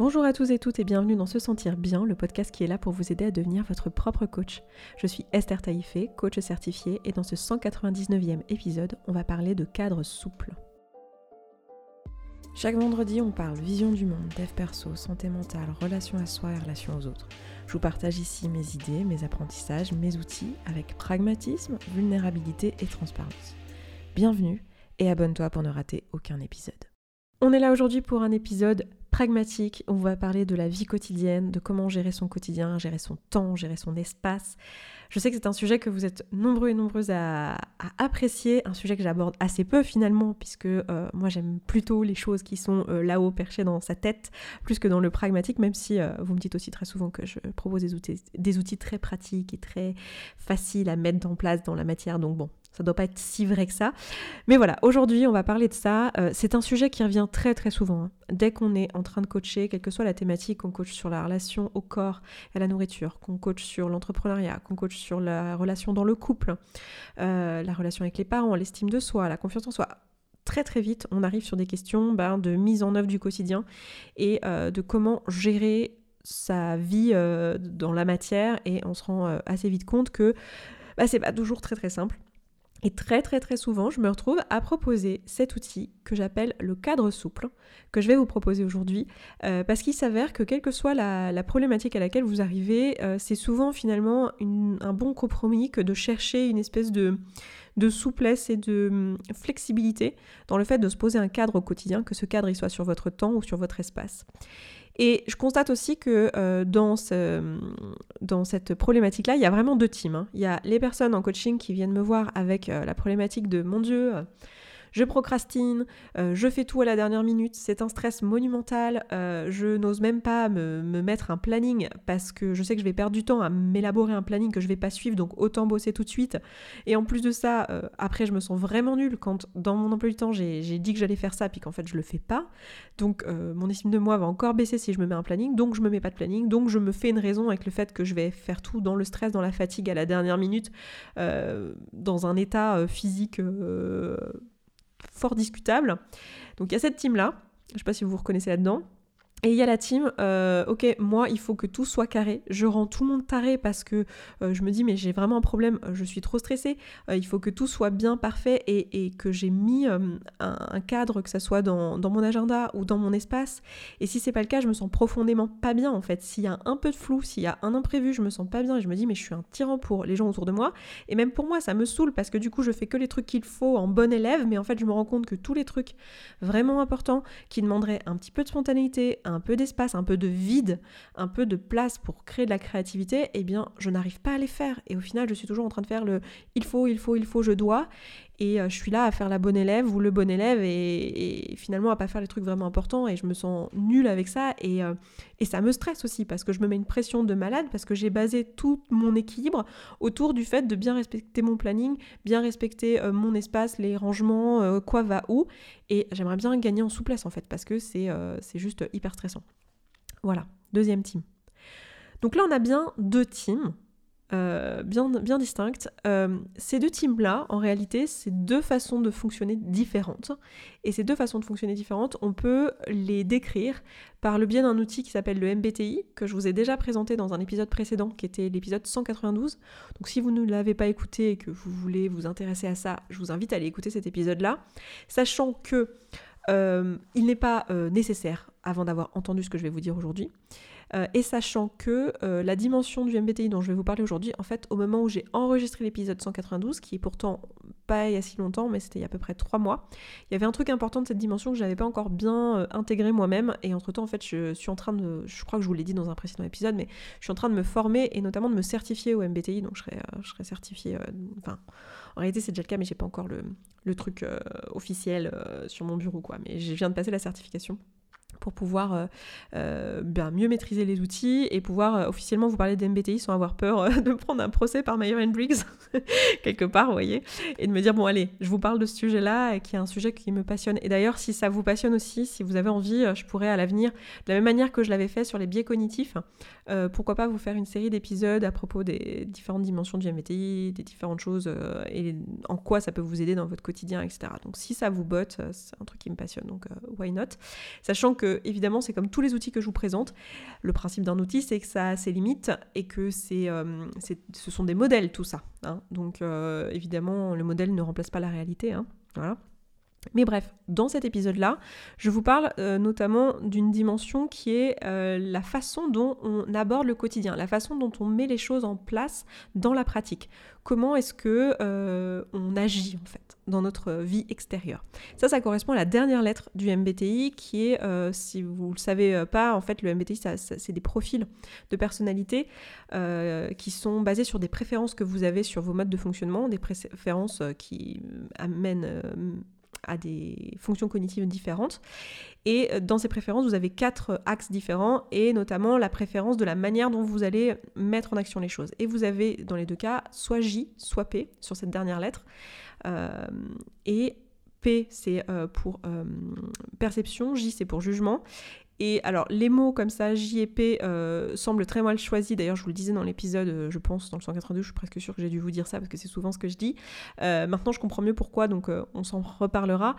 Bonjour à tous et toutes et bienvenue dans Se Sentir Bien, le podcast qui est là pour vous aider à devenir votre propre coach. Je suis Esther Taïfé, coach certifiée, et dans ce 199e épisode, on va parler de cadre souple. Chaque vendredi, on parle vision du monde, dev perso, santé mentale, relation à soi et relation aux autres. Je vous partage ici mes idées, mes apprentissages, mes outils avec pragmatisme, vulnérabilité et transparence. Bienvenue et abonne-toi pour ne rater aucun épisode. On est là aujourd'hui pour un épisode pragmatique. On va parler de la vie quotidienne, de comment gérer son quotidien, gérer son temps, gérer son espace. Je sais que c'est un sujet que vous êtes nombreux et nombreuses à, apprécier, un sujet que j'aborde assez peu finalement, puisque euh, moi j'aime plutôt les choses qui sont euh, là-haut perchées dans sa tête, plus que dans le pragmatique, même si euh, vous me dites aussi très souvent que je propose des outils, des outils très pratiques et très faciles à mettre en place dans la matière. Donc bon, ça doit pas être si vrai que ça. Mais voilà, aujourd'hui, on va parler de ça. C'est un sujet qui revient très très souvent. Hein. Dès qu'on est en train de coacher, quelle que soit la thématique, qu'on coach sur la relation au corps et à la nourriture, qu'on coach sur l'entrepreneuriat, qu'on coach sur la relation dans le couple, euh, la relation avec les parents, l'estime de soi, la confiance en soi. Très très vite, on arrive sur des questions ben, de mise en œuvre du quotidien et euh, de comment gérer sa vie dans la matière et on se rend assez vite compte que bah, c'est pas toujours très très simple et très très très souvent, je me retrouve à proposer cet outil que j'appelle le cadre souple, que je vais vous proposer aujourd'hui, euh, parce qu'il s'avère que quelle que soit la, problématique à laquelle vous arrivez, euh, c'est souvent finalement un bon compromis que de chercher une espèce de, souplesse et de hum, flexibilité dans le fait de se poser un cadre au quotidien, que ce cadre soit sur votre temps ou sur votre espace. Et je constate aussi que euh, dans, ce, dans cette problématique-là, il y a vraiment deux teams. Hein. Il y a les personnes en coaching qui viennent me voir avec euh, la problématique de mon Dieu, je procrastine, euh, je fais tout à la dernière minute, c'est un stress monumental, euh, je n'ose même pas me, mettre un planning parce que je sais que je vais perdre du temps à m'élaborer un planning que je vais pas suivre, donc autant bosser tout de suite. Et en plus de ça, euh, après je me sens vraiment nulle quand dans mon emploi du temps j'ai dit que j'allais faire ça puis qu'en fait je le fais pas. Donc mon estime de moi va encore baisser si je me mets un planning, donc je me mets pas de planning, donc je me fais une raison avec le fait que je vais faire tout dans le stress, dans la fatigue à la dernière minute, dans un état physique fort discutable. Donc il y a cette team-là, je ne sais pas si vous vous reconnaissez là-dedans. Et il y a la team, euh, ok, moi il faut que tout soit carré. Je rends tout le monde taré parce que euh, je me dis mais j'ai vraiment un problème, euh, je suis trop stressée. il faut que tout soit bien parfait et, que j'ai mis un, cadre, que ça soit dans, mon agenda ou dans mon espace. Et si c'est pas le cas, je me sens profondément pas bien en fait. S'il y a un peu de flou, s'il y a un imprévu, je me sens pas bien et je me dis mais je suis un tyran pour les gens autour de moi. Et même pour moi, ça me saoule parce que du coup je fais que les trucs qu'il faut en bon élève, mais en fait je me rends compte que tous les trucs vraiment importants qui demanderaient un petit peu de spontanéité, un peu d'espace, un peu de vide, un peu de place pour créer de la créativité, eh bien, je n'arrive pas à les faire. Et au final, je suis toujours en train de faire le il faut, il faut, il faut, je dois. Et euh, je suis là à faire la bonne élève ou le bon élève et, finalement à pas faire les trucs vraiment importants et je me sens nulle avec ça et, euh, et ça me stresse aussi parce que je me mets une pression de malade parce que j'ai basé tout mon équilibre autour du fait de bien respecter mon planning, bien respecter euh, mon espace, les rangements, quoi va où et j'aimerais bien gagner en souplesse en fait parce que c'est juste hyper stressant. Voilà, deuxième team. Donc là on a bien deux teams euh, bien, distinctes. Euh, ces deux teams-là, en réalité, c'est deux façons de fonctionner différentes. Et ces deux façons de fonctionner différentes, on peut les décrire par le biais d'un outil qui s'appelle le MBTI, que je vous ai déjà présenté dans un épisode précédent, qui était l'épisode 192. Donc si vous ne l'avez pas écouté et que vous voulez vous intéresser à ça, je vous invite à aller écouter cet épisode-là, sachant que euh, il n'est pas nécessaire, avant d'avoir entendu ce que je vais vous dire aujourd'hui, euh, et sachant que euh, la dimension du MBTI dont je vais vous parler aujourd'hui, en fait, au moment où j'ai enregistré l'épisode 192, qui est pourtant pas il y a si longtemps, mais c'était il y a à peu près trois mois, il y avait un truc important de cette dimension que je n'avais pas encore bien euh, intégré moi-même. Et entre-temps, en fait, je suis en train de, je crois que je vous l'ai dit dans un précédent épisode, mais je suis en train de me former et notamment de me certifier au MBTI, donc je serai, je serai certifiée, enfin, en réalité c'est déjà le cas, mais j'ai pas encore le, le truc officiel sur mon bureau, quoi. Mais je viens de passer la certification pour pouvoir euh, euh, bien mieux maîtriser les outils et pouvoir euh, officiellement vous parler d'MBTI sans avoir peur de prendre un procès par Myron Briggs quelque part, vous voyez, et de me dire bon allez, je vous parle de ce sujet-là qui est un sujet qui me passionne. Et d'ailleurs, si ça vous passionne aussi, si vous avez envie, je pourrais à l'avenir, de la même manière que je l'avais fait sur les biais cognitifs, pourquoi pas vous faire une série d'épisodes à propos des différentes dimensions du MBTI, des différentes choses et en quoi ça peut vous aider dans votre quotidien, etc. Donc si ça vous botte, c'est un truc qui me passionne, donc why not? Sachant que évidemment, c'est comme tous les outils que je vous présente. Le principe d'un outil, c'est que ça a ses limites et que c'est, euh, ce sont des modèles, tout ça. Hein. Donc, euh, évidemment, le modèle ne remplace pas la réalité. Hein. Mais bref, dans cet épisode-là, je vous parle euh, notamment d'une dimension qui est la façon dont on aborde le quotidien, la façon dont on met les choses en place dans la pratique. Comment est-ce que on agit en fait? Dans notre vie extérieure. Ça, ça correspond à la dernière lettre du MBTI qui est, si vous ne le savez pas, en fait, le MBTI, c'est des profils de personnalité qui sont basés sur des préférences que vous avez sur vos modes de fonctionnement, des préférences qui amènent à des fonctions cognitives différentes. Et euh, dans ces préférences, vous avez quatre axes différents, et notamment la préférence de la manière dont vous allez mettre en action les choses. Et vous avez dans les deux cas soit J, soit P sur cette dernière lettre. Euh, et P, c'est euh, pour perception, J, c'est pour jugement. Et alors, les mots comme ça, J et P, euh, semblent très mal choisis. D'ailleurs, je vous le disais dans l'épisode, euh, je pense, dans le 182, je suis presque sûre que j'ai dû vous dire ça parce que c'est souvent ce que je dis. Euh, maintenant, je comprends mieux pourquoi, donc on s'en reparlera.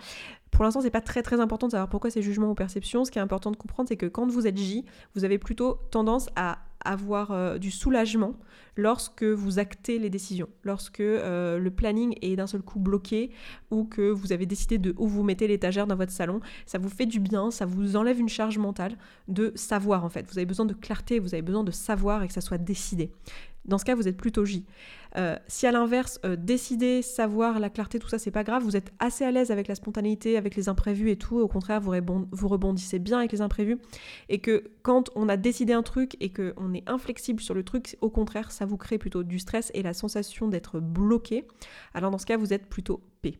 Pour l'instant, c'est pas très très important de savoir pourquoi c'est jugement ou perception. Ce qui est important de comprendre, c'est que quand vous êtes J, vous avez plutôt tendance à avoir euh, du soulagement lorsque vous actez les décisions, lorsque euh, le planning est d'un seul coup bloqué ou que vous avez décidé de où vous mettez l'étagère dans votre salon, ça vous fait du bien, ça vous enlève une charge mentale de savoir en fait. Vous avez besoin de clarté, vous avez besoin de savoir et que ça soit décidé. Dans ce cas, vous êtes plutôt J. Euh, si à l'inverse, euh, décider, savoir, la clarté, tout ça, c'est pas grave, vous êtes assez à l'aise avec la spontanéité, avec les imprévus et tout, au contraire, vous, vous rebondissez bien avec les imprévus, et que quand on a décidé un truc et qu'on est inflexible sur le truc, au contraire, ça vous crée plutôt du stress et la sensation d'être bloqué, alors dans ce cas, vous êtes plutôt P.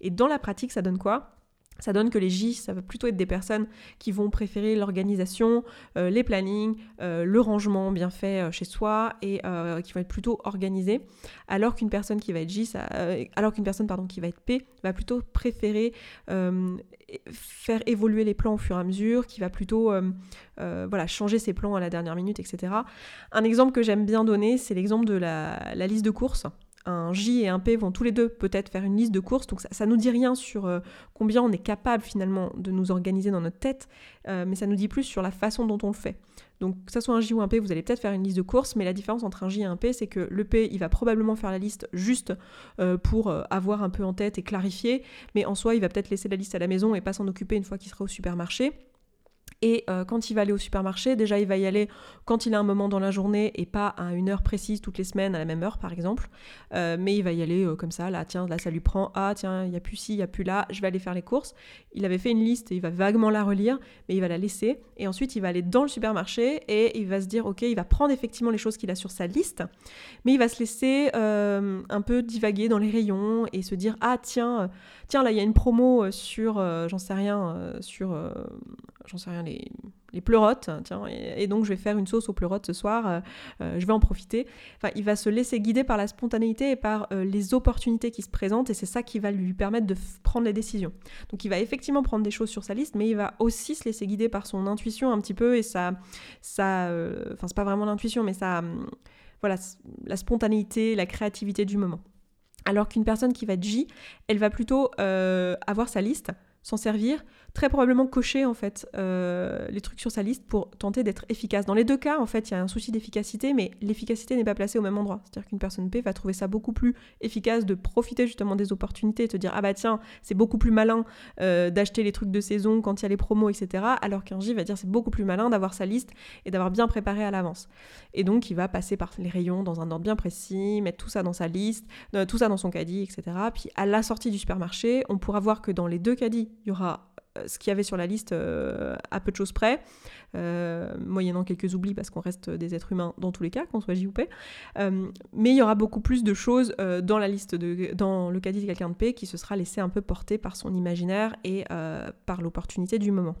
Et dans la pratique, ça donne quoi? Ça donne que les J, ça va plutôt être des personnes qui vont préférer l'organisation, euh, les plannings, euh, le rangement bien fait euh, chez soi et qui vont être plutôt organisées, alors qu'une personne qui va être J, alors qu'une personne pardon qui va être P va plutôt préférer faire évoluer les plans au fur et à mesure, qui va plutôt voilà changer ses plans à la dernière minute, etc. Un exemple que j'aime bien donner, c'est l'exemple de la liste de courses un J et un P vont tous les deux peut-être faire une liste de courses, donc ça, ne nous dit rien sur euh, combien on est capable finalement de nous organiser dans notre tête, euh, mais ça nous dit plus sur la façon dont on le fait. Donc que ça soit un J ou un P, vous allez peut-être faire une liste de courses, mais la différence entre un J et un P, c'est que le P, il va probablement faire la liste juste euh, pour avoir un peu en tête et clarifier, mais en soi, il va peut-être laisser la liste à la maison et pas s'en occuper une fois qu'il sera au supermarché. Et euh, quand il va aller au supermarché, déjà il va y aller quand il a un moment dans la journée et pas à une heure précise toutes les semaines à la même heure par exemple. Euh, mais il va y aller euh, comme ça, là tiens, là ça lui prend, ah tiens, il n'y a plus ci, il n'y a plus là, je vais aller faire les courses. Il avait fait une liste et il va vaguement la relire, mais il va la laisser. Et ensuite il va aller dans le supermarché et il va se dire, ok, il va prendre effectivement les choses qu'il a sur sa liste, mais il va se laisser un peu divaguer dans les rayons et se dire, ah tiens, tiens là il y a une promo sur, j'en sais rien, sur, j'en sais rien, les pleurotes, tiens, et, donc je vais faire une sauce aux pleurotes ce soir, euh, euh, je vais en profiter. Enfin, il va se laisser guider par la spontanéité et par euh, les opportunités qui se présentent, et c'est ça qui va lui permettre de prendre les décisions. Donc il va effectivement prendre des choses sur sa liste, mais il va aussi se laisser guider par son intuition un petit peu, et ça, ça enfin c'est pas vraiment l'intuition, mais ça, voilà, la spontanéité, la créativité du moment. Alors qu'une personne qui va être J, elle va plutôt avoir sa liste, s'en servir, très probablement cocher en fait euh, les trucs sur sa liste pour tenter d'être efficace. Dans les deux cas, en fait, il y a un souci d'efficacité, mais l'efficacité n'est pas placée au même endroit. C'est-à-dire qu'une personne P va trouver ça beaucoup plus efficace de profiter justement des opportunités te dire ah bah tiens, c'est beaucoup plus malin euh, d'acheter les trucs de saison quand il y a les promos, etc. Alors qu'un J va dire c'est beaucoup plus malin d'avoir sa liste et d'avoir bien préparé à l'avance. Et donc il va passer par les rayons dans un ordre bien précis, mettre tout ça dans sa liste, euh, tout ça dans son caddie, etc. Puis à la sortie du supermarché, on pourra voir que dans les deux caddies, il y aura ce qu'il y avait sur la liste euh, à peu de choses près, euh, moyennant quelques oublis parce qu'on reste des êtres humains dans tous les cas, qu'on soit J ou P. mais il y aura beaucoup plus de choses dans la liste, de, dans le caddie de quelqu'un de P qui se sera laissé un peu porter par son imaginaire et par l'opportunité du moment.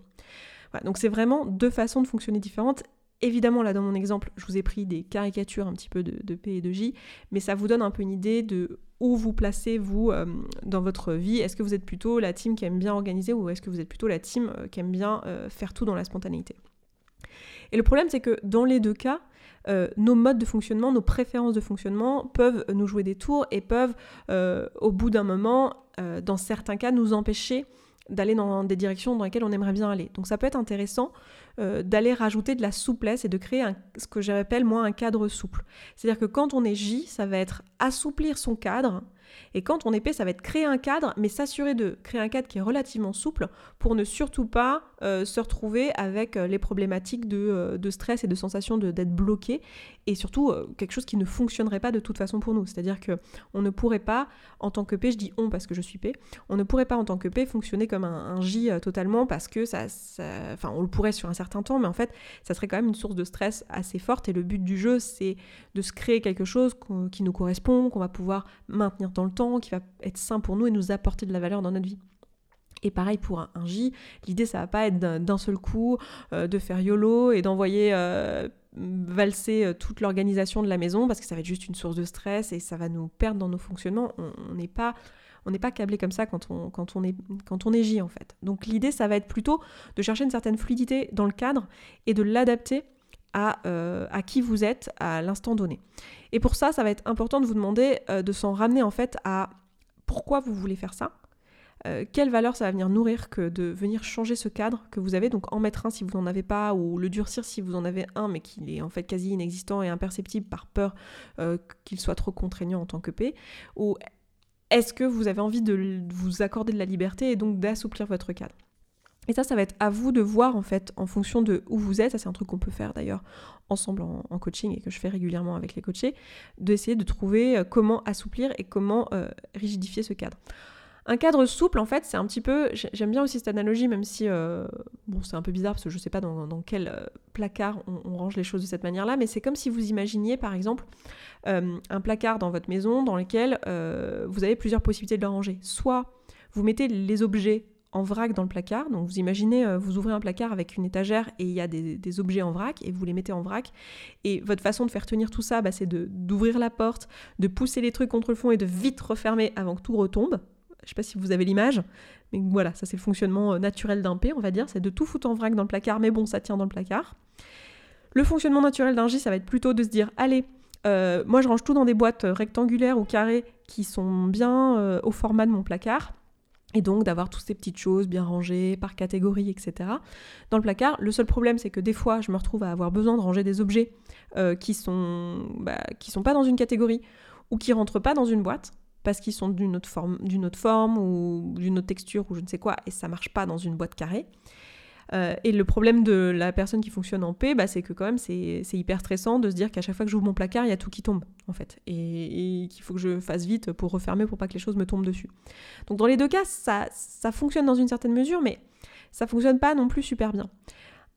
donc c'est vraiment deux façons de fonctionner différentes Évidemment, là dans mon exemple, je vous ai pris des caricatures un petit peu de, P et de J, mais ça vous donne un peu une idée de où vous placez vous euh, dans votre vie. Est-ce que vous êtes plutôt la team qui aime bien organiser ou est-ce que vous êtes plutôt la team euh, qui aime bien euh, faire tout dans la spontanéité? Et le problème, c'est que dans les deux cas, nos modes de fonctionnement, nos préférences de fonctionnement peuvent nous jouer des tours et peuvent, au bout d'un moment, dans certains cas, nous empêcher d'aller dans des directions dans lesquelles on aimerait bien aller. Donc ça peut être intéressant euh, d'aller rajouter de la souplesse et de créer ce que j'appelle moi un cadre souple. C'est-à-dire que quand on est J, ça va être assouplir son cadre et quand on est P, ça va être créer un cadre, mais s'assurer de créer un cadre qui est relativement souple pour ne surtout pas euh, se retrouver avec euh, les problématiques de, de, stress et de sensation d'être bloqué, et surtout quelque chose qui ne fonctionnerait pas de toute façon pour nous. C'est-à-dire que on ne pourrait pas, en tant que P, je dis on parce que je suis P, on ne pourrait pas en tant que P fonctionner comme un, J totalement parce que ça, enfin, on le pourrait sur un certain temps, mais en fait, ça serait quand même une source de stress assez forte. Et le but du jeu, c'est de se créer quelque chose qui nous correspond, qu'on va pouvoir maintenir dans le temps, qui va être sain pour nous et nous apporter de la valeur dans notre vie. Et pareil pour un, J, l'idée ça va pas être d'un seul coup euh, de faire YOLO et d'envoyer euh, valser euh, toute l'organisation de la maison parce que ça va être juste une source de stress et ça va nous perdre dans nos fonctionnements. On n'est pas on n'est pas câblé comme ça quand on, est, quand J en fait. Donc l'idée ça va être plutôt de chercher une certaine fluidité dans le cadre et de l'adapter à, à qui vous êtes à l'instant donné. Et pour ça, ça va être important de vous demander de s'en ramener en fait à pourquoi vous voulez faire ça, euh, quelle valeur ça va venir nourrir que de venir changer ce cadre que vous avez, donc en mettre un si vous n'en avez pas, ou le durcir si vous en avez un, mais qu'il est en fait quasi inexistant et imperceptible par peur euh, qu'il soit trop contraignant en tant que P, ou est-ce que vous avez envie de vous accorder de la liberté et donc d'assouplir votre cadre? Et ça, ça va être à vous de voir en fait en fonction de où vous êtes. Ça, c'est un truc qu'on peut faire d'ailleurs ensemble en, coaching et que je fais régulièrement avec les coachés, d'essayer de trouver euh, comment assouplir et comment rigidifier ce cadre. Un cadre souple, en fait, c'est un petit peu. J'aime bien aussi cette analogie, même si euh, c'est un peu bizarre parce que je ne sais pas dans, quel euh, placard on, range les choses de cette manière-là, mais c'est comme si vous imaginiez, par exemple, euh, un placard dans votre maison dans lequel vous avez plusieurs possibilités de le ranger. Soit vous mettez les objets en vrac dans le placard. Donc vous imaginez, vous ouvrez un placard avec une étagère et il y a des, objets en vrac et vous les mettez en vrac. Et votre façon de faire tenir tout ça, bah, c'est d'ouvrir la porte, de pousser les trucs contre le fond et de vite refermer avant que tout retombe. Je sais pas si vous avez l'image, mais voilà, ça c'est le fonctionnement euh, naturel d'un P, on va dire, c'est de tout foutre en vrac dans le placard, mais bon, ça tient dans le placard. Le fonctionnement naturel d'un J, ça va être plutôt de se dire, allez, euh, moi je range tout dans des boîtes euh, rectangulaires ou carrées qui sont bien au format de mon placard. Et donc d'avoir toutes ces petites choses bien rangées par catégorie, etc. Dans le placard, le seul problème c'est que des fois je me retrouve à avoir besoin de ranger des objets qui sont bah, sont pas dans une catégorie ou qui rentrent pas dans une boîte parce qu'ils sont d'une autre forme, d'une autre forme ou d'une autre texture ou je ne sais quoi, et ça marche pas dans une boîte carrée. Euh, et le problème de la personne qui fonctionne en P, bah, c'est que quand même c'est hyper stressant de se dire qu'à chaque fois que j'ouvre mon placard, il y a tout qui tombe en fait, et, qu'il faut que je fasse vite pour refermer pour pas que les choses me tombent dessus. Donc dans les deux cas, ça, ça fonctionne dans une certaine mesure, mais ça fonctionne pas non plus super bien.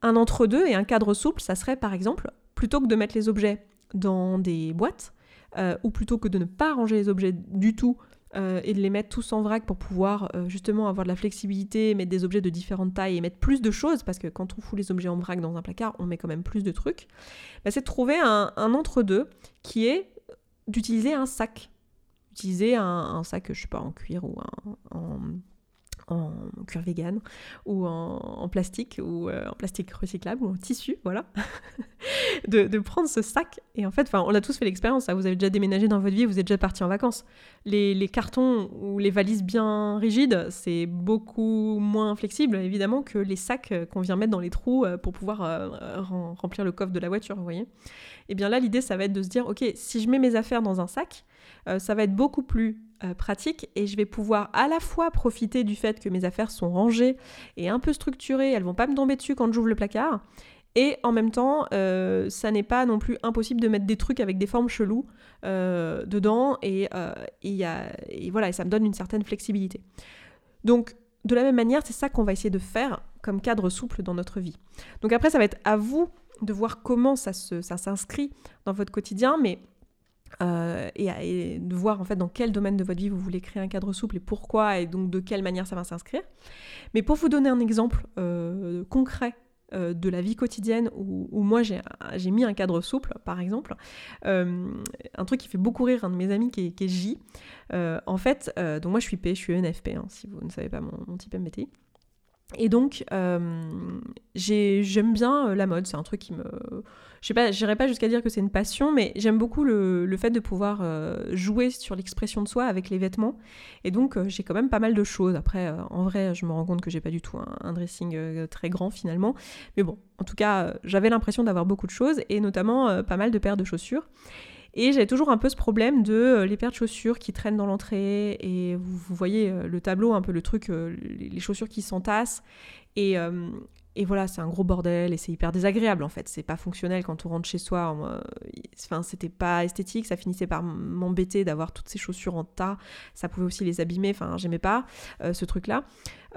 Un entre-deux et un cadre souple, ça serait par exemple, plutôt que de mettre les objets dans des boîtes, euh, ou plutôt que de ne pas ranger les objets du tout euh, et de les mettre tous en vrac pour pouvoir euh, justement avoir de la flexibilité, mettre des objets de différentes tailles et mettre plus de choses, parce que quand on fout les objets en vrac dans un placard, on met quand même plus de trucs, bah, c'est de trouver un, entre-deux qui est d'utiliser un sac. Utiliser un, sac, je sais pas, en cuir ou en en cuir vegan ou en, plastique ou euh, en plastique recyclable ou en tissu, voilà, de, prendre ce sac et en fait, on a tous fait l'expérience, vous avez déjà déménagé dans votre vie, vous êtes déjà parti en vacances. Les, cartons ou les valises bien rigides, c'est beaucoup moins flexible évidemment que les sacs qu'on vient mettre dans les trous euh, pour pouvoir euh, remplir le coffre de la voiture, vous voyez. Et eh bien là, l'idée, ça va être de se dire, ok, si je mets mes affaires dans un sac, ça va être beaucoup plus euh, pratique et je vais pouvoir à la fois profiter du fait que mes affaires sont rangées et un peu structurées, elles vont pas me tomber dessus quand j'ouvre le placard. Et en même temps, euh, ça n'est pas non plus impossible de mettre des trucs avec des formes cheloues euh, dedans et, et, voilà, et ça me donne une certaine flexibilité. Donc, de la même manière, c'est ça qu'on va essayer de faire comme cadre souple dans notre vie. Donc après, ça va être à vous de voir comment ça s'inscrit ça dans votre quotidien, mais euh, et, de voir en fait dans quel domaine de votre vie vous voulez créer un cadre souple et pourquoi et donc de quelle manière ça va s'inscrire. Mais pour vous donner un exemple euh, concret euh, de la vie quotidienne où, moi j'ai mis un cadre souple par exemple, un truc qui fait beaucoup rire un de mes amis qui est, J. en fait, donc moi je suis P, je suis ENFP hein, si vous ne savez pas mon type MBTI. Et donc, j'aime bien la mode, c'est un truc qui me je sais pas, j'irai pas jusqu'à dire que c'est une passion, mais j'aime beaucoup le, fait de pouvoir euh, jouer sur l'expression de soi avec les vêtements. Et donc, euh, j'ai quand même pas mal de choses. Après, euh, en vrai, je me rends compte que j'ai pas du tout un, dressing très grand finalement. Mais bon, en tout cas, j'avais l'impression d'avoir beaucoup de choses et notamment pas mal de paires de chaussures. Et j'avais toujours un peu ce problème de les paires de chaussures qui traînent dans l'entrée et vous, voyez le tableau, un peu le truc, les chaussures qui s'entassent. Et, et voilà, c'est un gros bordel et c'est hyper désagréable en fait. C'est pas fonctionnel quand on rentre chez soi. Enfin, c'était pas esthétique. Ça finissait par m'embêter d'avoir toutes ces chaussures en tas. Ça pouvait aussi les abîmer. Enfin, j'aimais pas euh, ce truc-là.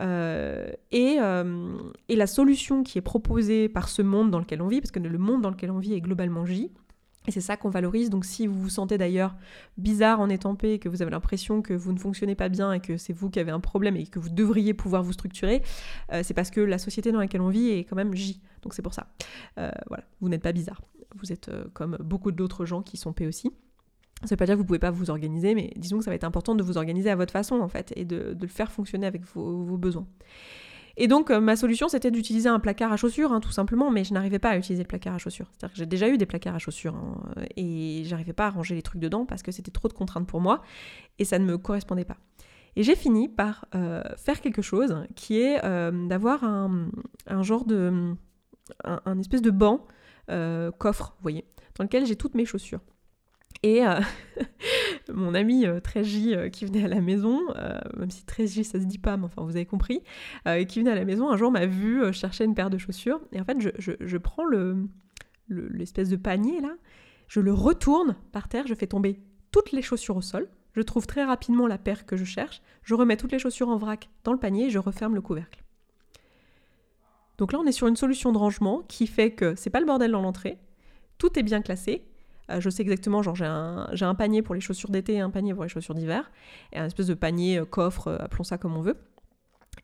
Euh, et, euh, et la solution qui est proposée par ce monde dans lequel on vit, parce que le monde dans lequel on vit est globalement J, et c'est ça qu'on valorise. Donc si vous vous sentez d'ailleurs bizarre en étant et que vous avez l'impression que vous ne fonctionnez pas bien et que c'est vous qui avez un problème et que vous devriez pouvoir vous structurer, euh, c'est parce que la société dans laquelle on vit est quand même J. Donc c'est pour ça. Euh, voilà, vous n'êtes pas bizarre. Vous êtes euh, comme beaucoup d'autres gens qui sont P aussi. Ça ne veut pas dire que vous ne pouvez pas vous organiser, mais disons que ça va être important de vous organiser à votre façon en fait et de, le faire fonctionner avec vos besoins. Et donc, euh, ma solution, c'était d'utiliser un placard à chaussures, hein, tout simplement, mais je n'arrivais pas à utiliser le placard à chaussures. C'est-à-dire que j'ai déjà eu des placards à chaussures, hein, et j'arrivais pas à ranger les trucs dedans parce que c'était trop de contraintes pour moi, et ça ne me correspondait pas. Et j'ai fini par euh, faire quelque chose qui est euh, d'avoir un, genre de. un, espèce de banc, coffre, vous voyez, dans lequel j'ai toutes mes chaussures. Et euh, mon ami euh, très euh, qui venait à la maison, même si très ça se dit pas, mais enfin vous avez compris, qui venait à la maison un jour m'a vu chercher une paire de chaussures. Et en fait, je, prends l'espèce de panier là, je le retourne par terre, je fais tomber toutes les chaussures au sol. Je trouve très rapidement la paire que je cherche. Je remets toutes les chaussures en vrac dans le panier et je referme le couvercle. Donc là, on est sur une solution de rangement qui fait que c'est pas le bordel dans l'entrée, tout est bien classé, euh, je sais exactement, genre j'ai un, panier pour les chaussures d'été et un panier pour les chaussures d'hiver, et un espèce de panier euh, coffre, euh, appelons ça comme on veut.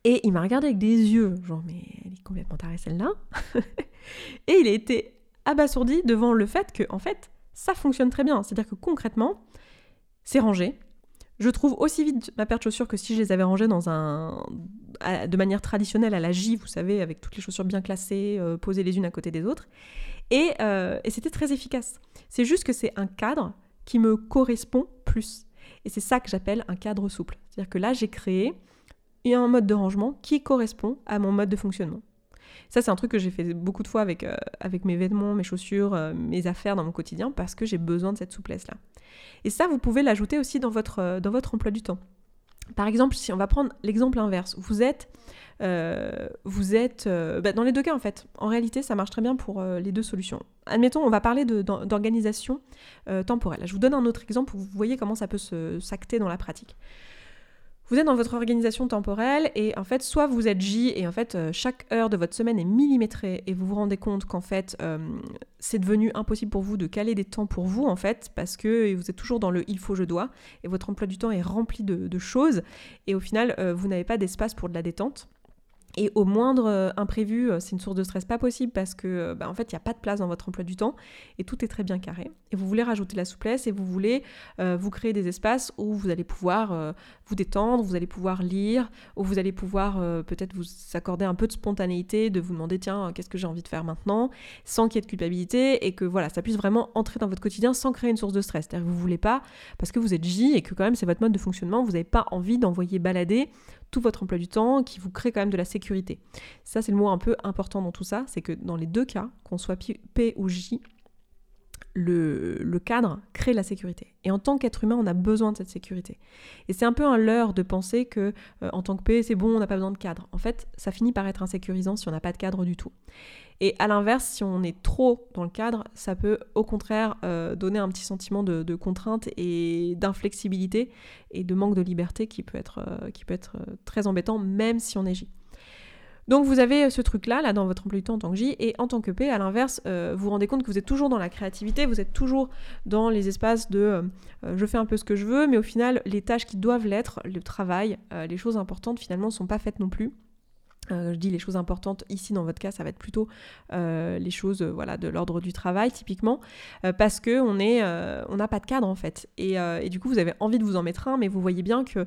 Et il m'a regardé avec des yeux, genre mais elle est complètement tarée celle-là. et il a été abasourdi devant le fait que, en fait, ça fonctionne très bien. C'est-à-dire que concrètement, c'est rangé. Je trouve aussi vite ma paire de chaussures que si je les avais rangées dans un, de manière traditionnelle à la J, vous savez, avec toutes les chaussures bien classées, posées les unes à côté des autres. Euh, et, c'était très efficace. C'est juste que c'est un cadre qui me correspond plus. Et c'est ça que j'appelle un cadre souple. C'est-à-dire que là, j'ai créé un mode de rangement qui correspond à mon mode de fonctionnement. Ça, c'est un truc que j'ai fait beaucoup de fois avec, euh, avec mes vêtements, mes chaussures, euh, mes affaires dans mon quotidien parce que j'ai besoin de cette souplesse-là. Et ça, vous pouvez l'ajouter aussi dans votre, dans votre emploi du temps. Par exemple, si on va prendre l'exemple inverse, vous êtes euh. Euh, bah, dans les deux cas, en fait, en réalité, ça marche très bien pour euh, les deux solutions. Admettons, on va parler d'organisation temporelle. Je vous donne un autre exemple où vous voyez comment ça peut s'acter dans la pratique. Vous êtes dans votre organisation temporelle et en fait, soit vous êtes J et en fait, chaque heure de votre semaine est millimétrée et vous vous rendez compte qu'en fait, c'est devenu impossible pour vous de caler des temps pour vous en fait parce que vous êtes toujours dans le il faut, je dois et votre emploi du temps est rempli de choses et au final, vous n'avez pas d'espace pour de la détente. Et au moindre euh, imprévu, euh, c'est une source de stress pas possible parce que euh, bah, en fait, il n'y a pas de place dans votre emploi du temps et tout est très bien carré. Et vous voulez rajouter la souplesse et vous voulez vous créer des espaces où vous allez pouvoir vous détendre, vous allez pouvoir lire, où vous allez pouvoir peut-être vous accorder un peu de spontanéité, de vous demander tiens, qu'est-ce que j'ai envie de faire maintenant, sans qu'il y ait de culpabilité et que voilà, ça puisse vraiment entrer dans votre quotidien sans créer une source de stress. C'est-à-dire que vous voulez pas, parce que vous êtes J et que quand même c'est votre mode de fonctionnement, vous n'avez pas envie d'envoyer balader tout votre emploi du temps, qui vous crée quand même de la sécurité. Ça, c'est le mot un peu important dans tout ça, c'est que dans les deux cas, qu'on soit P ou J, le, cadre crée la sécurité. Et en tant qu'être humain, on a besoin de cette sécurité. Et c'est un peu un leurre de penser que euh, en tant que P, c'est bon, on n'a pas besoin de cadre. En fait, ça finit par être insécurisant si on n'a pas de cadre du tout. Et à l'inverse, si on est trop dans le cadre, ça peut au contraire euh, donner un petit sentiment de, contrainte et d'inflexibilité et de manque de liberté qui peut être, euh, qui peut être euh, très embêtant, même si on est J. Donc vous avez ce truc-là, là, dans votre emploi du temps en tant que J, et en tant que P, à l'inverse, vous vous rendez compte que vous êtes toujours dans la créativité, vous êtes toujours dans les espaces de je fais un peu ce que je veux, mais au final, les tâches qui doivent l'être, le travail, les choses importantes, finalement, ne sont pas faites non plus. Euh, je dis les choses importantes ici dans votre cas, ça va être plutôt euh, les choses euh, voilà de l'ordre du travail typiquement parce que on est on n'a pas de cadre en fait et, du coup vous avez envie de vous en mettre un mais vous voyez bien que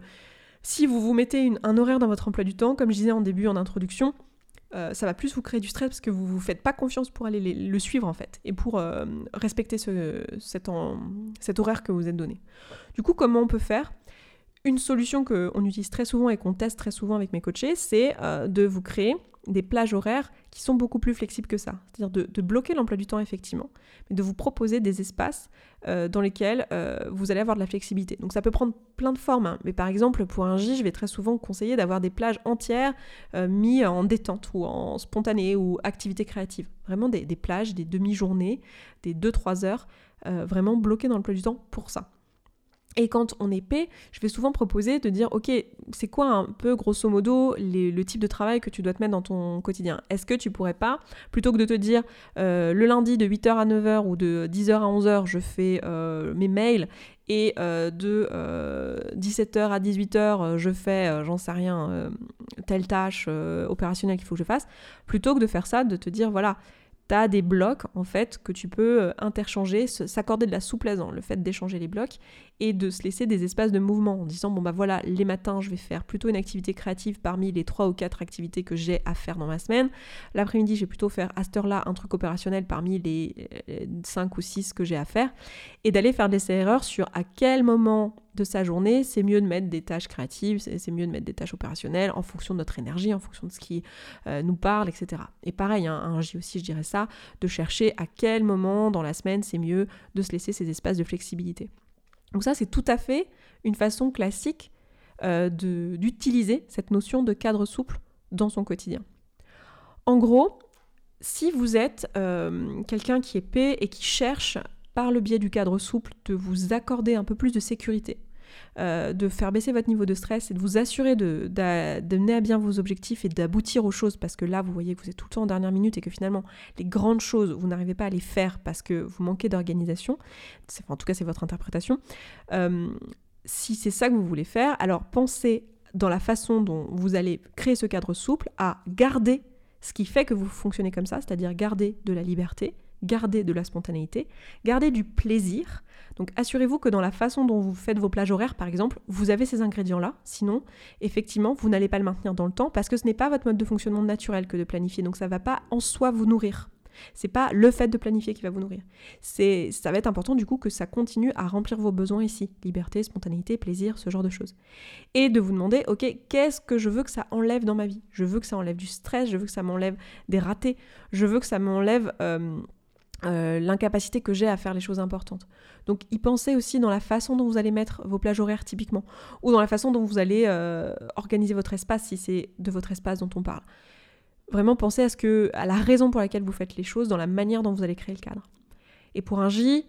Si vous vous mettez un horaire dans votre emploi du temps, comme je disais en début en introduction, ça va plus vous créer du stress parce que vous vous faites pas confiance pour aller le suivre en fait et pour respecter ce, cet, cet, horaire que vous êtes donné. Du coup, comment on peut faire? Une solution qu'on utilise très souvent et qu'on teste très souvent avec mes coachés, c'est euh, de vous créer des plages horaires qui sont beaucoup plus flexibles que ça. C'est-à-dire de, bloquer l'emploi du temps effectivement, mais de vous proposer des espaces euh, dans lesquels euh, vous allez avoir de la flexibilité. Donc ça peut prendre plein de formes, hein. mais par exemple pour un J, je vais très souvent conseiller d'avoir des plages entières mises en détente ou en spontané ou activité créative. Vraiment des, des plages, des demi-journées, des 2-3 heures, vraiment bloquées dans l'emploi du temps pour ça. Et quand on est P, je vais souvent proposer de dire, ok, c'est quoi un peu grosso modo le type de travail que tu dois te mettre dans ton quotidien? Est-ce que tu pourrais pas, plutôt que de te dire, euh, le lundi de 8h à 9h ou de 10h à 11h, je fais euh, mes mails et euh, de 17h à 18h, je fais, j'en sais rien, telle tâche opérationnelle qu'il faut que je fasse, plutôt que de faire ça, de te dire, voilà, tu as des blocs en fait que tu peux euh, interchanger, s'accorder de la souplesse dans le fait d'échanger les blocs et de se laisser des espaces de mouvement en disant bon bah voilà les matins je vais faire plutôt une activité créative parmi les trois ou quatre activités que j'ai à faire dans ma semaine. L'après-midi je vais plutôt faire à cette heure-là un truc opérationnel parmi les euh, cinq ou six que j'ai à faire et d'aller faire des erreurs sur à quel moment de sa journée, c'est mieux de mettre des tâches créatives, c'est mieux de mettre des tâches opérationnelles en fonction de notre énergie, en fonction de ce qui euh, nous parle, etc. Et pareil, hein, un J aussi, je dirais ça, de chercher à quel moment dans la semaine c'est mieux de se laisser ces espaces de flexibilité. Donc ça, c'est tout à fait une façon classique euh, d'utiliser cette notion de cadre souple dans son quotidien. En gros, si vous êtes euh, quelqu'un qui est paix et qui cherche par le biais du cadre souple de vous accorder un peu plus de sécurité, euh, de faire baisser votre niveau de stress et de vous assurer de, mener à bien vos objectifs et d'aboutir aux choses parce que là vous voyez que vous êtes tout le temps en dernière minute et que finalement les grandes choses vous n'arrivez pas à les faire parce que vous manquez d'organisation, en tout cas c'est votre interprétation, euh, si c'est ça que vous voulez faire, alors pensez dans la façon dont vous allez créer ce cadre souple à garder ce qui fait que vous fonctionnez comme ça, c'est-à-dire garder de la liberté, garder de la spontanéité, garder du plaisir. Donc assurez-vous que dans la façon dont vous faites vos plages horaires, par exemple, vous avez ces ingrédients-là. Sinon, effectivement, vous n'allez pas le maintenir dans le temps parce que ce n'est pas votre mode de fonctionnement naturel que de planifier. Donc ça ne va pas en soi vous nourrir. C'est pas le fait de planifier qui va vous nourrir. C'est, ça va être important du coup que ça continue à remplir vos besoins ici, liberté, spontanéité, plaisir, ce genre de choses. Et de vous demander, ok, qu'est-ce que je veux que ça enlève dans ma vie? Je veux que ça enlève du stress, je veux que ça m'enlève des ratés, je veux que ça m'enlève euh, euh, l'incapacité que j'ai à faire les choses importantes. Donc y pensez aussi dans la façon dont vous allez mettre vos plages horaires typiquement, ou dans la façon dont vous allez euh, organiser votre espace si c'est de votre espace dont on parle. Vraiment pensez à ce que, à la raison pour laquelle vous faites les choses, dans la manière dont vous allez créer le cadre. Et pour un J,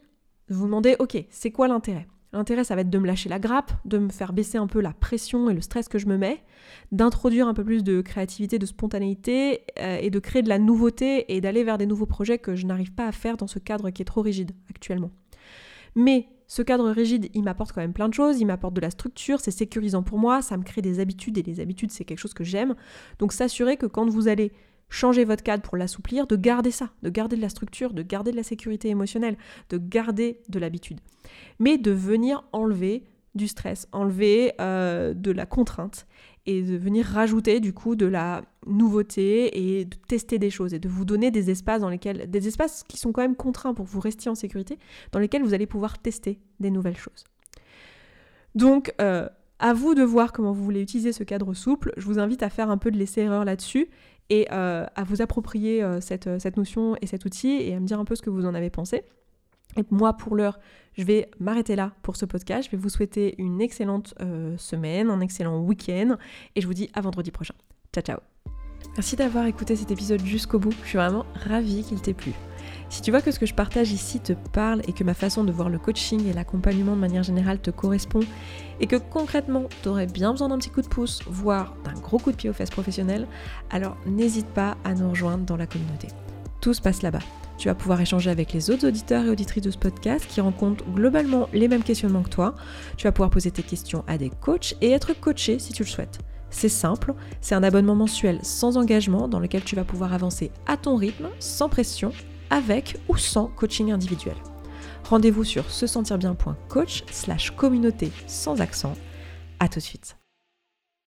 vous demandez, ok, c'est quoi l'intérêt? L'intérêt, ça va être de me lâcher la grappe, de me faire baisser un peu la pression et le stress que je me mets, d'introduire un peu plus de créativité, de spontanéité euh, et de créer de la nouveauté et d'aller vers des nouveaux projets que je n'arrive pas à faire dans ce cadre qui est trop rigide actuellement. Mais ce cadre rigide, il m'apporte quand même plein de choses, il m'apporte de la structure, c'est sécurisant pour moi, ça me crée des habitudes et les habitudes, c'est quelque chose que j'aime. Donc s'assurer que quand vous allez changer votre cadre pour l'assouplir, de garder ça, de garder de la structure, de garder de la sécurité émotionnelle, de garder de l'habitude. Mais de venir enlever du stress, enlever euh, de la contrainte et de venir rajouter du coup de la nouveauté et de tester des choses et de vous donner des espaces dans lesquels des espaces qui sont quand même contraints pour que vous restiez en sécurité, dans lesquels vous allez pouvoir tester des nouvelles choses. Donc euh, à vous de voir comment vous voulez utiliser ce cadre souple. Je vous invite à faire un peu de l'essai-erreur là-dessus et euh, à vous approprier euh, cette, cette, notion et cet outil et à me dire un peu ce que vous en avez pensé. Et moi, pour l'heure, je vais m'arrêter là pour ce podcast. Je vais vous souhaiter une excellente euh, semaine, un excellent week-end et je vous dis à vendredi prochain. Ciao, ciao Merci d'avoir écouté cet épisode jusqu'au bout. Je suis vraiment ravie qu'il t'ait plu. Si tu vois que ce que je partage ici te parle et que ma façon de voir le coaching et l'accompagnement de manière générale te correspond et que concrètement tu aurais bien besoin d'un petit coup de pouce, voire d'un gros coup de pied aux fesses professionnelles, alors n'hésite pas à nous rejoindre dans la communauté. Tout se passe là-bas. Tu vas pouvoir échanger avec les autres auditeurs et auditrices de ce podcast qui rencontrent globalement les mêmes questionnements que toi. Tu vas pouvoir poser tes questions à des coachs et être coaché si tu le souhaites. C'est simple, c'est un abonnement mensuel sans engagement dans lequel tu vas pouvoir avancer à ton rythme, sans pression avec ou sans coaching individuel. Rendez-vous sur se sentir bien.coach slash communauté sans accent. À tout de suite.